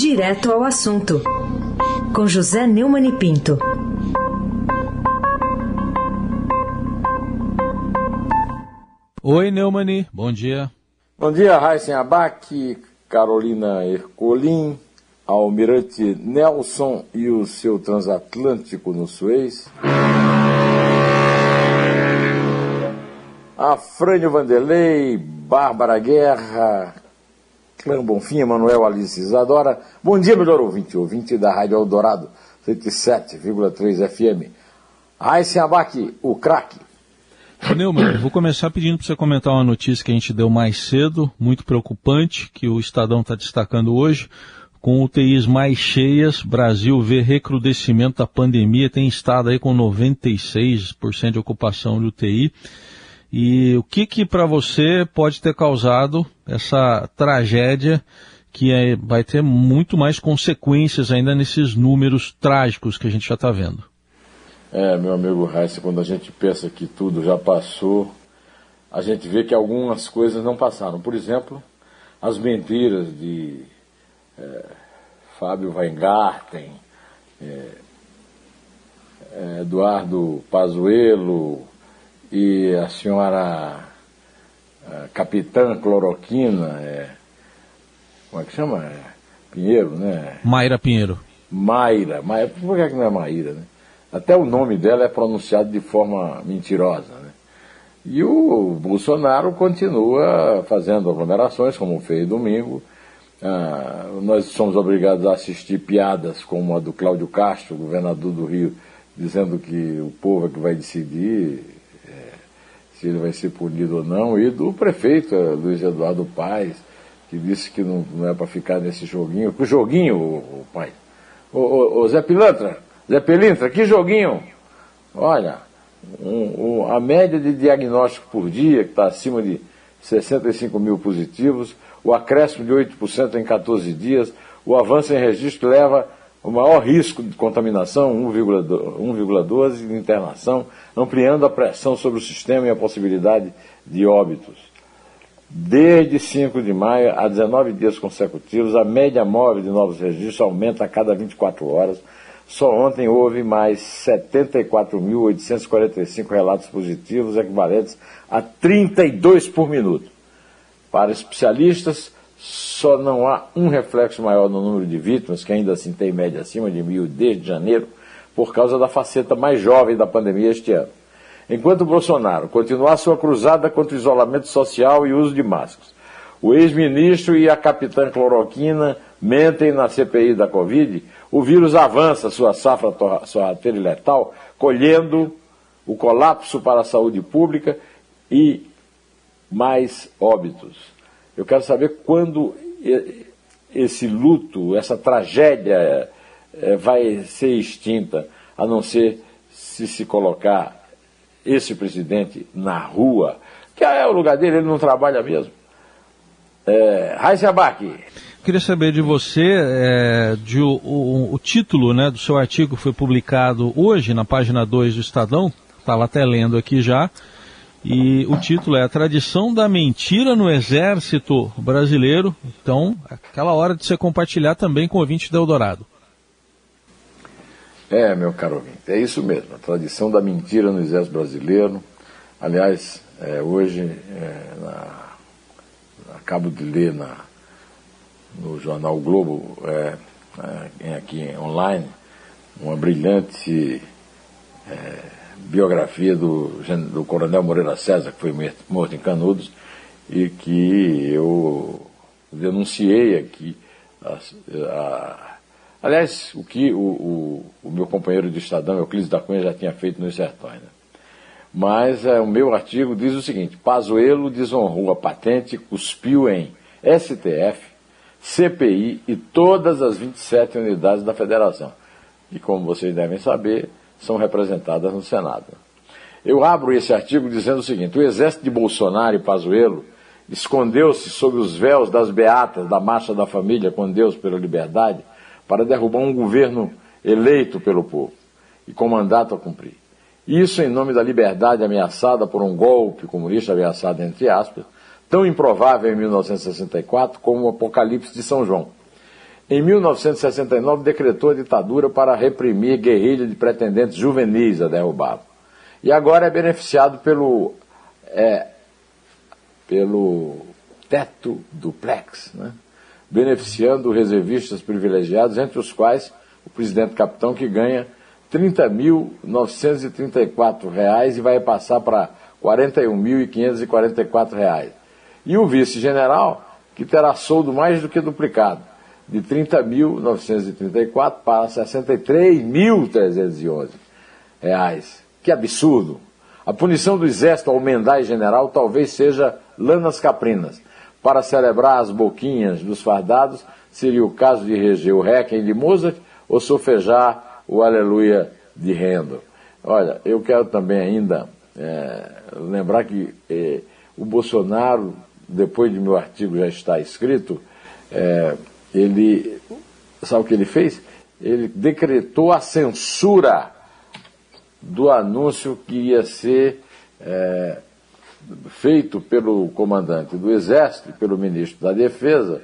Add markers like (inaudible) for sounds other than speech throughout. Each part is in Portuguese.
Direto ao assunto, com José Neumann e Pinto. Oi, Neumani, bom dia. Bom dia, Raíssen Abac, Carolina Ercolim, Almirante Nelson e o seu transatlântico no Suez. Afrânio Vanderlei, Bárbara Guerra, Clã Bonfim, Emanuel Alice Isadora. Bom dia, melhor ouvinte, ouvinte da Rádio Eldorado, 107,3 FM. Raíssen Abac, o craque. Neumann, vou começar pedindo para você comentar uma notícia que a gente deu mais cedo, muito preocupante, que o Estadão está destacando hoje. Com UTIs mais cheias, Brasil vê recrudescimento da pandemia, tem estado aí com 96% de ocupação de UTI. E o que que para você pode ter causado essa tragédia que é, vai ter muito mais consequências ainda nesses números trágicos que a gente já está vendo? É, meu amigo Raíssa, quando a gente pensa que tudo já passou, a gente vê que algumas coisas não passaram. Por exemplo, as mentiras de é, Fábio Weingarten, é, é, Eduardo Pazuello e a senhora a capitã Cloroquina, é, como é que chama? É, Pinheiro, né? Mayra Pinheiro. Mayra, Mayra, por que, é que não é Maíra, né? Até o nome dela é pronunciado de forma mentirosa. Né? E o Bolsonaro continua fazendo aglomerações, como fez domingo. Ah, nós somos obrigados a assistir piadas como a do Cláudio Castro, governador do Rio, dizendo que o povo é que vai decidir se ele vai ser punido ou não, e do prefeito é, Luiz Eduardo Paes, que disse que não, não é para ficar nesse joguinho. Que joguinho, o, o pai? Ô, Zé Pilantra, Zé Pelintra, que joguinho! Olha, um, um, a média de diagnóstico por dia, que está acima de 65 mil positivos, o acréscimo de 8% em 14 dias, o avanço em registro leva o maior risco de contaminação, 1,12 de internação, ampliando a pressão sobre o sistema e a possibilidade de óbitos. Desde 5 de maio a 19 dias consecutivos, a média móvel de novos registros aumenta a cada 24 horas, só ontem houve mais 74.845 relatos positivos, equivalentes a 32 por minuto. Para especialistas, só não há um reflexo maior no número de vítimas, que ainda assim tem média acima de mil desde janeiro, por causa da faceta mais jovem da pandemia este ano. Enquanto Bolsonaro continuar sua cruzada contra o isolamento social e uso de máscaras, o ex-ministro e a capitã cloroquina mentem na CPI da Covid, o vírus avança sua safra sorrateira e letal, colhendo o colapso para a saúde pública e mais óbitos. Eu quero saber quando esse luto, essa tragédia eh, vai ser extinta, a não ser se se colocar esse presidente na rua, que é o lugar dele, ele não trabalha mesmo. É, Abac. Queria saber de você, é, de o, o, o, título né, do seu artigo foi publicado hoje na página 2 do Estadão, estava até lendo aqui já, e o título é A Tradição da Mentira no Exército Brasileiro. Então, aquela hora de você compartilhar também com o ouvinte do Eldorado. É, meu caro ouvinte, é isso mesmo, a tradição da mentira no Exército Brasileiro. Aliás, é, hoje, é, na, acabo de ler na, no jornal o Globo, é, é, aqui online, uma brilhante é, biografia do, do coronel Moreira César, que foi morto em Canudos, e que eu denunciei aqui. A, a, aliás, o que o, o, o, meu companheiro de Estadão, Euclides da Cunha, já tinha feito nos sertões. Né? Mas é, o meu artigo diz o seguinte: Pazuello desonrou a patente, cuspiu em STF, CPI e todas as 27 unidades da federação. E como vocês devem saber, são representadas no Senado. Eu abro esse artigo dizendo o seguinte: o exército de Bolsonaro e Pazuello escondeu-se sob os véus das beatas da Marcha da Família com Deus pela Liberdade para derrubar um governo eleito pelo povo e com mandato a cumprir. Isso em nome da liberdade ameaçada por um golpe comunista ameaçado entre aspas, tão improvável em 1964 como o Apocalipse de São João. Em 1969 decretou a ditadura para reprimir guerrilha de pretendentes juvenis a derrubá-lo. E agora é beneficiado pelo, é, pelo teto duplex, né? beneficiando reservistas privilegiados, entre os quais o presidente capitão, que ganha R$ 30.934 e vai passar para R$ 41.544. E o vice-general, que terá soldo mais do que duplicado, de 30.934 para 63.311 reais. Que absurdo! A punição do exército ao mendai general talvez seja lanas caprinas. Para celebrar as boquinhas dos fardados, seria o caso de reger o Requiem de Mozart ou sofejar o Aleluia de Handel. Olha, eu quero também ainda é, lembrar que é, o Bolsonaro, depois de meu artigo já estar escrito, é, ele, sabe o que ele fez? Ele decretou a censura do anúncio que ia ser é, feito pelo comandante do Exército, pelo ministro da Defesa,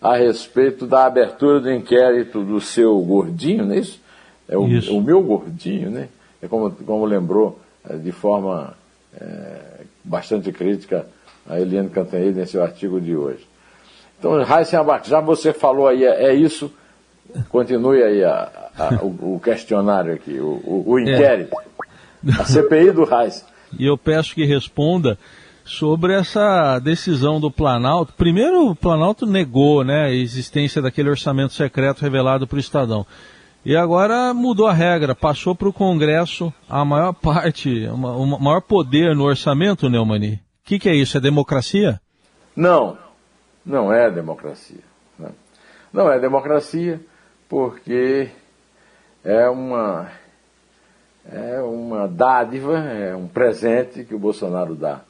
a respeito da abertura do inquérito do seu gordinho, não é isso? É o, isso. o meu gordinho, né? É como, como lembrou é, de forma é, bastante crítica a Eliane Cantanhede nesse artigo de hoje. Então, Raíssa Abac, já você falou aí, é, é isso, continue aí a, a, o, o, questionário aqui, o, o, o é. inquérito, é. a CPI do Raíssa. E eu peço que responda sobre essa decisão do Planalto. Primeiro, o Planalto negou né, a existência daquele orçamento secreto revelado para o Estadão. E agora mudou a regra, passou para o Congresso a maior parte, o maior poder no orçamento, Neumani. O que, que, é isso? É democracia? Não, não é democracia. Não, não é democracia porque é uma, é uma dádiva, é um presente que o Bolsonaro dá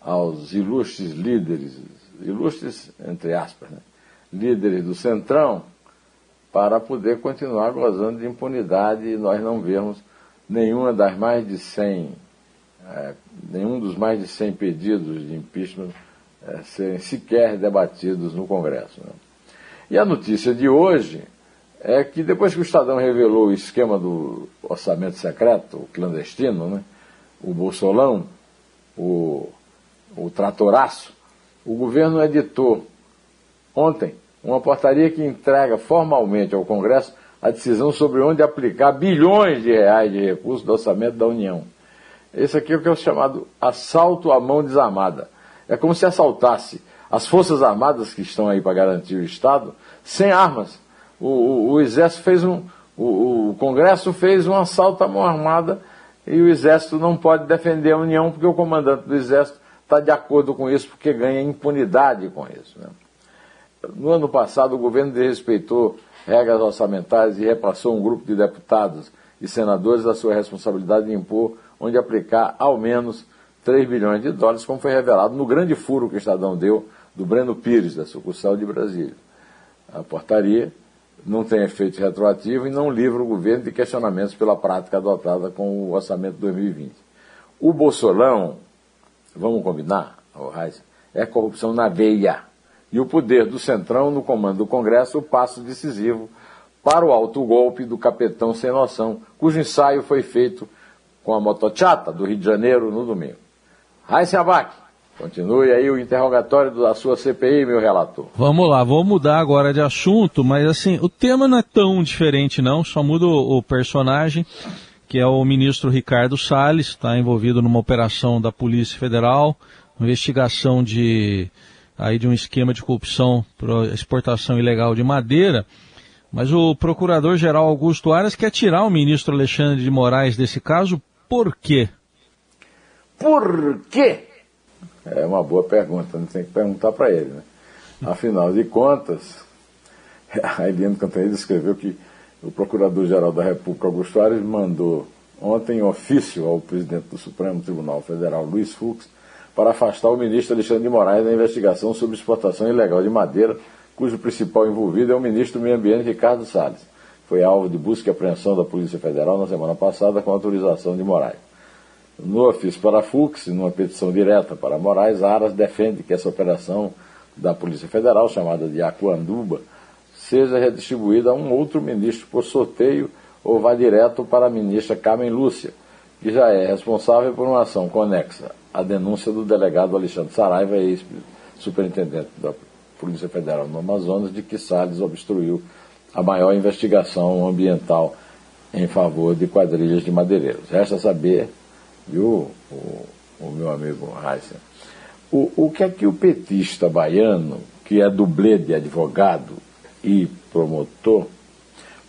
aos ilustres líderes, ilustres entre aspas, né, líderes do Centrão, para poder continuar gozando de impunidade e nós não vermos nenhuma das mais de 100, é, nenhum dos mais de 100 pedidos de impeachment é, serem sequer debatidos no Congresso. Né? E a notícia de hoje é que depois que o Estadão revelou o esquema do orçamento secreto, o clandestino, né, o Bolsolão, o, o tratoraço, o governo editou ontem uma portaria que entrega formalmente ao Congresso a decisão sobre onde aplicar bilhões de reais de recursos do orçamento da União. Esse aqui é o que é chamado assalto à mão desarmada. É como se assaltasse as Forças Armadas que estão aí para garantir o Estado sem armas. O, o, o Exército fez um. O, o, Congresso fez um assalto à mão armada e o Exército não pode defender a União porque o comandante do Exército está de acordo com isso, porque ganha impunidade com isso. Né? No ano passado, o governo desrespeitou regras orçamentárias e repassou um grupo de deputados e senadores a sua responsabilidade de impor onde aplicar ao menos 3 bilhões de dólares, como foi revelado no grande furo que o Estadão deu do Breno Pires, da sucursal de Brasília. A portaria não tem efeito retroativo e não livra o governo de questionamentos pela prática adotada com o orçamento de 2020. O Bolsolão, vamos combinar, é corrupção na veia e o poder do Centrão no comando do Congresso o passo decisivo para o alto golpe do capitão sem noção, cujo ensaio foi feito com a motochata do Rio de Janeiro no domingo. Abac, continue aí o interrogatório da sua CPI, meu relator. Vamos lá, vou mudar agora de assunto, mas assim, o tema não é tão diferente não, só muda o, o personagem, que é o ministro Ricardo Salles, está envolvido numa operação da Polícia Federal, investigação de aí de um esquema de corrupção para exportação ilegal de madeira. Mas o procurador-geral Augusto Aras quer tirar o ministro Alexandre de Moraes desse caso, por quê? Por quê? É uma boa pergunta, não tem que perguntar para ele. Né? Afinal de contas, (laughs) a Eliane Cantanhede escreveu que o Procurador-Geral da República, Augusto Aras, mandou ontem ofício ao presidente do Supremo Tribunal Federal, Luiz Fux, para afastar o ministro Alexandre de Moraes da investigação sobre exportação ilegal de madeira, cujo principal envolvido é o ministro do Meio Ambiente, Ricardo Salles. Foi alvo de busca e apreensão da Polícia Federal na semana passada com autorização de Moraes. No ofício para a Fux, numa petição direta para Moraes, Aras defende que essa operação da Polícia Federal, chamada de Aquanduba, seja redistribuída a um outro ministro por sorteio ou vá direto para a ministra Carmen Lúcia, que já é responsável por uma ação conexa à denúncia do delegado Alexandre Saraiva, ex-superintendente da Polícia Federal no Amazonas, de que Salles obstruiu a maior investigação ambiental em favor de quadrilhas de madeireiros. Resta saber, viu, o, o meu amigo Heisen, o, o que é que o petista baiano, que é dublê de advogado e promotor,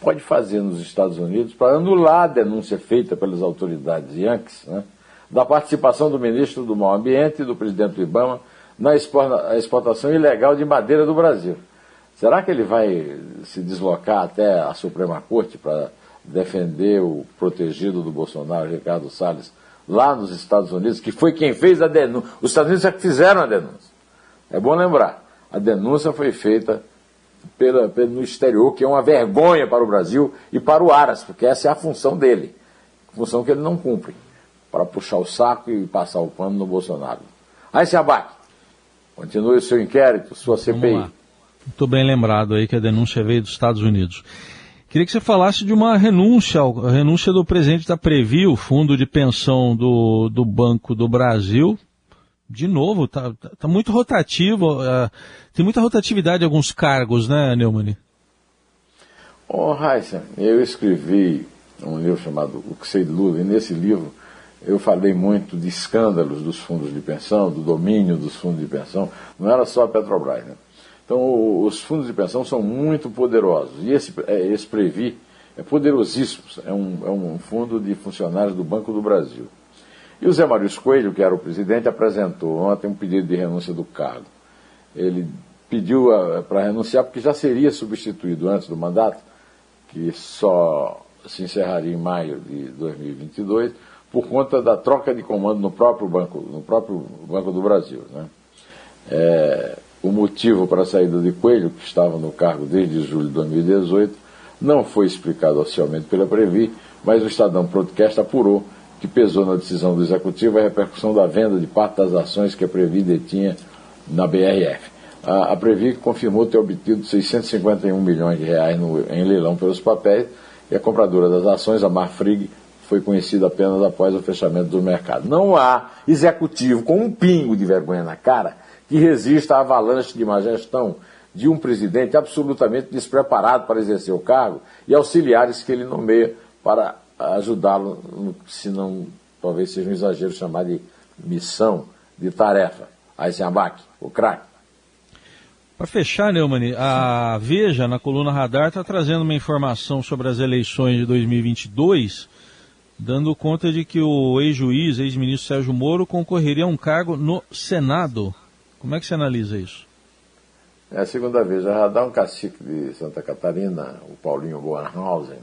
pode fazer nos Estados Unidos para anular a denúncia feita pelas autoridades yankees né, da participação do ministro do Meio Ambiente e do presidente do Ibama na exportação ilegal de madeira do Brasil. Será que ele vai se deslocar até a Suprema Corte para defender o protegido do Bolsonaro, Ricardo Salles, lá nos Estados Unidos, que foi quem fez a denúncia? Os Estados Unidos é que fizeram a denúncia. É bom lembrar, a denúncia foi feita pela, pelo, no exterior, que é uma vergonha para o Brasil e para o Aras, porque essa é a função dele, função que ele não cumpre, para puxar o saco e passar o pano no Bolsonaro. Aí se abate. Continue o seu inquérito, sua CPI. Muito bem lembrado aí que a denúncia veio dos Estados Unidos. Queria que você falasse de uma renúncia, a renúncia do presidente da Previ, o fundo de pensão do, do Banco do Brasil. De novo, está tá, tá muito rotativo, uh, tem muita rotatividade em alguns cargos, né, Neumann? Ô, oh, Heisen, eu escrevi um livro chamado O que sei de Lula, e nesse livro eu falei muito de escândalos dos fundos de pensão, do domínio dos fundos de pensão, não era só a Petrobras, né? Então, os fundos de pensão são muito poderosos. E esse, é, esse Previ é poderosíssimo. É um, é um fundo de funcionários do Banco do Brasil. E o Zé Mário Coelho, que era o presidente, apresentou ontem um pedido de renúncia do cargo. Ele pediu para renunciar porque já seria substituído antes do mandato, que só se encerraria em maio de 2022, por conta da troca de comando no próprio Banco, no próprio banco do Brasil. Né? É, o motivo para a saída de Coelho, que estava no cargo desde julho de 2018, não foi explicado oficialmente pela Previ, mas o Estadão Podcast apurou que pesou na decisão do Executivo a repercussão da venda de parte das ações que a Previ detinha na BRF. A, a Previ confirmou ter obtido 651 milhões de reais no, em leilão pelos papéis e a compradora das ações, a Marfrig, foi conhecida apenas após o fechamento do mercado. Não há executivo com um pingo de vergonha na cara que resista à avalanche de má gestão de um presidente absolutamente despreparado para exercer o cargo e auxiliares que ele nomeia para ajudá-lo, se não, talvez seja um exagero chamar de missão, de tarefa. Eisenbach, o craque. Para fechar, Neumann, a Veja, na coluna Radar, está trazendo uma informação sobre as eleições de 2022, dando conta de que o ex-juiz, ex-ministro Sérgio Moro, concorreria a um cargo no Senado. Como é que você analisa isso? É a segunda vez. Já dá um cacique de Santa Catarina, o Paulinho Bornhausen,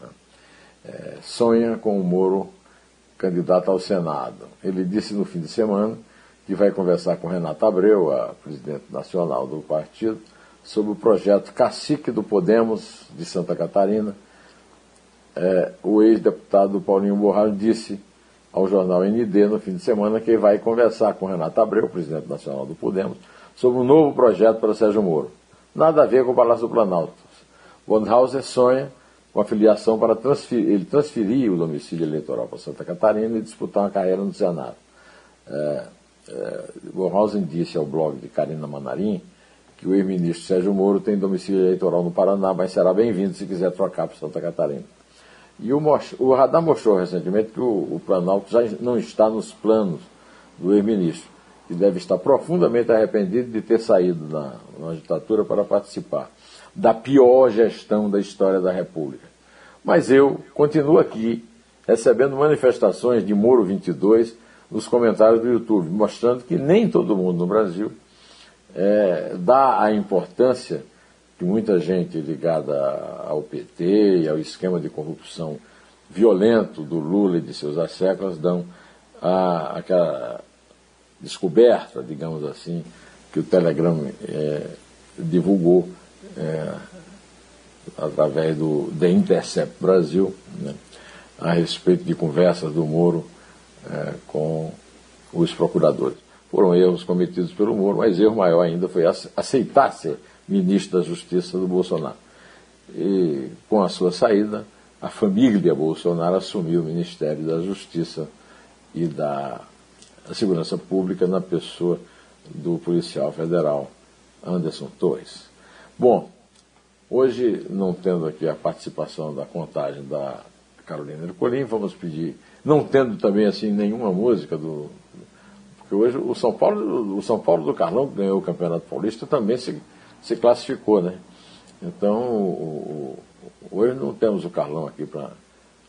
né? é, sonha com o Moro candidato ao Senado. Ele disse no fim de semana que vai conversar com Renato Abreu, a presidente nacional do partido, sobre o projeto Cacique do Podemos de Santa Catarina. É, o ex-deputado Paulinho Borralho disse ao jornal ND no fim de semana que vai conversar com Renato Abreu, presidente nacional do Podemos, sobre um novo projeto para Sérgio Moro. Nada a ver com o Palácio do Planalto. Bonhauser sonha com a filiação para transferir, ele transferir o domicílio eleitoral para Santa Catarina e disputar uma carreira no Senado. É, é, Bonhausen disse ao blog de Karina Manarim que o ex-ministro Sérgio Moro tem domicílio eleitoral no Paraná, mas será bem-vindo se quiser trocar para Santa Catarina. E o, o Radar mostrou recentemente que o, o Planalto já não está nos planos do ex-ministro, que deve estar profundamente arrependido de ter saído na, na ditadura para participar da pior gestão da história da República. Mas eu continuo aqui recebendo manifestações de Moro 22 nos comentários do YouTube, mostrando que nem todo mundo no Brasil é, dá a importância que muita gente ligada ao PT e ao esquema de corrupção violento do Lula e de seus asseclas dão a, aquela descoberta, digamos assim, que o Telegram é, divulgou é, através do The Intercept Brasil, né, a respeito de conversas do Moro é, com os procuradores. Foram erros cometidos pelo Moro, mas erro maior ainda foi aceitar ser ministro da Justiça do Bolsonaro. E com a sua saída, a família Bolsonaro assumiu o Ministério da Justiça e da Segurança Pública na pessoa do policial federal Anderson Torres. Bom, hoje, não tendo aqui a participação da contagem da Carolina Ercolim, vamos pedir, não tendo também assim nenhuma música do. Porque hoje o São Paulo, o São Paulo do Carlão, que ganhou o Campeonato Paulista, também se, se classificou, né? Então, o, o, hoje não temos o Carlão aqui para.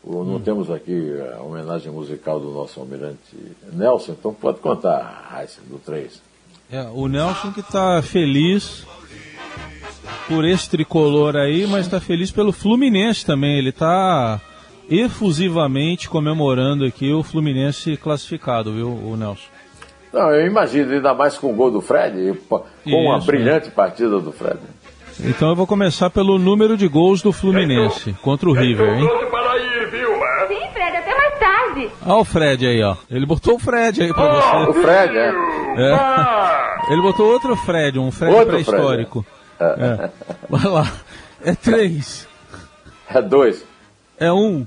Não hum. temos aqui a homenagem musical do nosso almirante Nelson, então pode contar, Raíssa, do 3. É, o Nelson que está feliz por esse tricolor aí, mas está feliz pelo Fluminense também. Ele está efusivamente comemorando aqui o Fluminense classificado, viu, o Nelson? Não, eu imagino, ainda mais com o gol do Fred, com Isso, uma brilhante né? partida do Fred. Então eu vou começar pelo número de gols do Fluminense contra o River, hein? Sim, Fred, até mais tarde. Olha o Fred aí, ó. Ele botou o Fred aí pra oh, você. O Fred, é. é. Ah. (laughs) Ele botou outro Fred, um Fred pré-histórico. É. é. Vai lá. É três. É dois. É um.